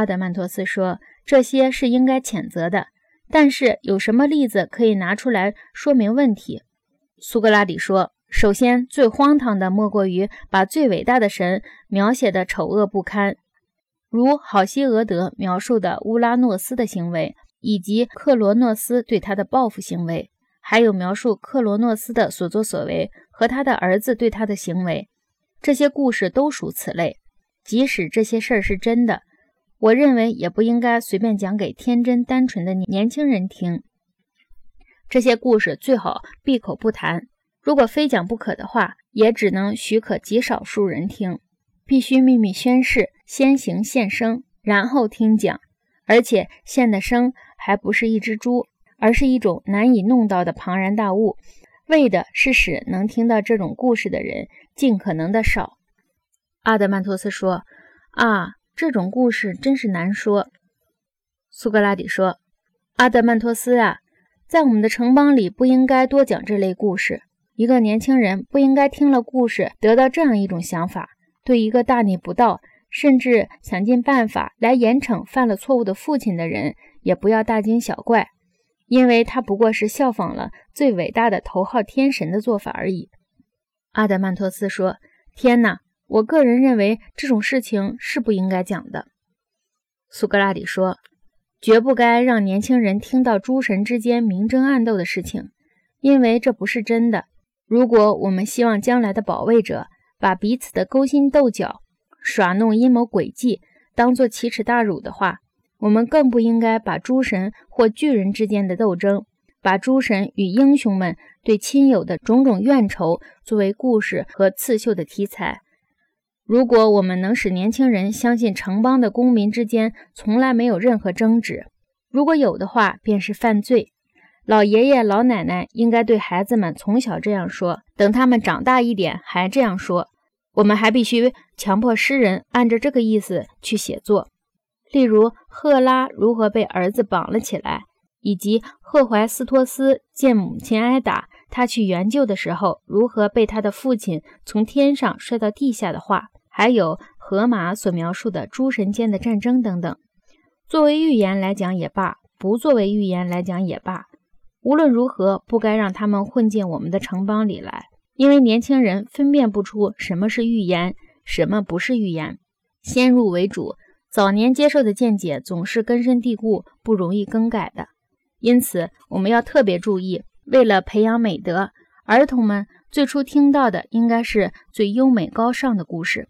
阿德曼托斯说：“这些是应该谴责的，但是有什么例子可以拿出来说明问题？”苏格拉底说：“首先，最荒唐的莫过于把最伟大的神描写的丑恶不堪，如好西俄德描述的乌拉诺斯的行为，以及克罗诺斯对他的报复行为，还有描述克罗诺斯的所作所为和他的儿子对他的行为。这些故事都属此类。即使这些事儿是真的，我认为也不应该随便讲给天真单纯的年轻人听。”这些故事最好闭口不谈，如果非讲不可的话，也只能许可极少数人听。必须秘密宣誓，先行献声，然后听讲。而且献的声还不是一只猪，而是一种难以弄到的庞然大物，为的是使能听到这种故事的人尽可能的少。阿德曼托斯说：“啊，这种故事真是难说。”苏格拉底说：“阿德曼托斯啊。”在我们的城邦里，不应该多讲这类故事。一个年轻人不应该听了故事得到这样一种想法：对一个大逆不道，甚至想尽办法来严惩犯了错误的父亲的人，也不要大惊小怪，因为他不过是效仿了最伟大的头号天神的做法而已。阿德曼托斯说：“天哪，我个人认为这种事情是不应该讲的。”苏格拉底说。绝不该让年轻人听到诸神之间明争暗斗的事情，因为这不是真的。如果我们希望将来的保卫者把彼此的勾心斗角、耍弄阴谋诡计当作奇耻大辱的话，我们更不应该把诸神或巨人之间的斗争，把诸神与英雄们对亲友的种种怨仇作为故事和刺绣的题材。如果我们能使年轻人相信城邦的公民之间从来没有任何争执，如果有的话，便是犯罪。老爷爷老奶奶应该对孩子们从小这样说，等他们长大一点还这样说。我们还必须强迫诗人按照这个意思去写作，例如赫拉如何被儿子绑了起来，以及赫怀斯托斯见母亲挨打，他去援救的时候如何被他的父亲从天上摔到地下的话。还有荷马所描述的诸神间的战争等等，作为寓言来讲也罢，不作为寓言来讲也罢，无论如何，不该让他们混进我们的城邦里来，因为年轻人分辨不出什么是寓言，什么不是寓言。先入为主，早年接受的见解总是根深蒂固，不容易更改的。因此，我们要特别注意，为了培养美德，儿童们最初听到的应该是最优美高尚的故事。